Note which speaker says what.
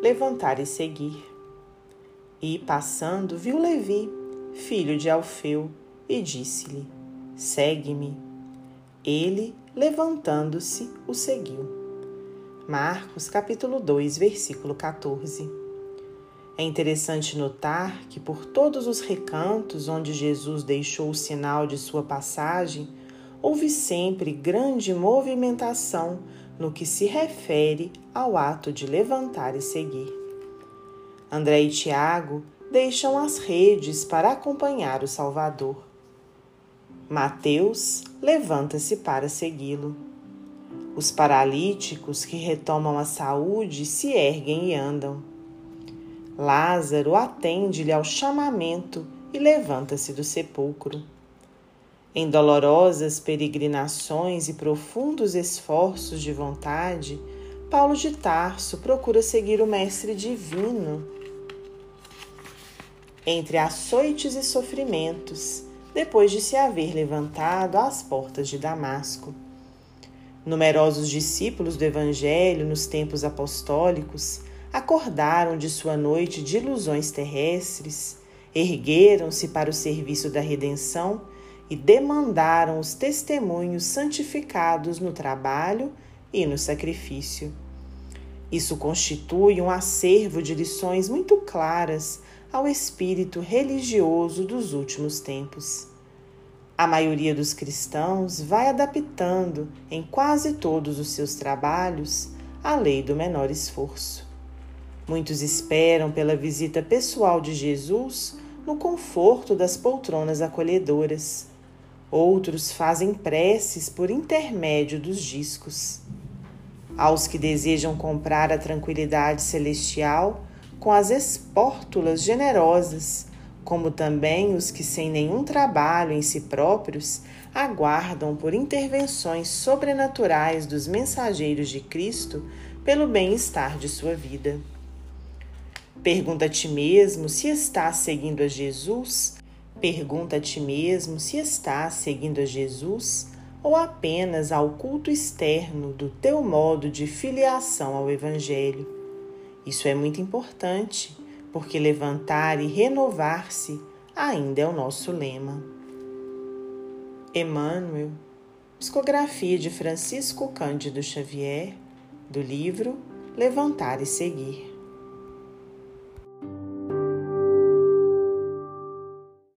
Speaker 1: levantar e seguir. E, passando, viu Levi, filho de Alfeu, e disse-lhe: Segue-me. Ele, levantando-se, o seguiu. Marcos capítulo 2, versículo 14. É interessante notar que por todos os recantos onde Jesus deixou o sinal de sua passagem, houve sempre grande movimentação no que se refere ao ato de levantar e seguir. André e Tiago deixam as redes para acompanhar o Salvador. Mateus levanta-se para segui-lo. Os paralíticos que retomam a saúde se erguem e andam. Lázaro atende-lhe ao chamamento e levanta-se do sepulcro. Em dolorosas peregrinações e profundos esforços de vontade, Paulo de Tarso procura seguir o Mestre Divino. Entre açoites e sofrimentos, depois de se haver levantado às portas de Damasco. Numerosos discípulos do Evangelho nos tempos apostólicos acordaram de sua noite de ilusões terrestres, ergueram-se para o serviço da redenção e demandaram os testemunhos santificados no trabalho e no sacrifício. Isso constitui um acervo de lições muito claras ao espírito religioso dos últimos tempos. A maioria dos cristãos vai adaptando em quase todos os seus trabalhos a lei do menor esforço. Muitos esperam pela visita pessoal de Jesus no conforto das poltronas acolhedoras Outros fazem preces por intermédio dos discos. Aos que desejam comprar a tranquilidade celestial com as espórtulas generosas, como também os que, sem nenhum trabalho em si próprios, aguardam por intervenções sobrenaturais dos mensageiros de Cristo pelo bem-estar de sua vida. Pergunta a ti mesmo se estás seguindo a Jesus Pergunta a ti mesmo se estás seguindo a Jesus ou apenas ao culto externo do teu modo de filiação ao Evangelho. Isso é muito importante, porque levantar e renovar-se ainda é o nosso lema. Emmanuel, psicografia de Francisco Cândido Xavier, do livro Levantar e Seguir.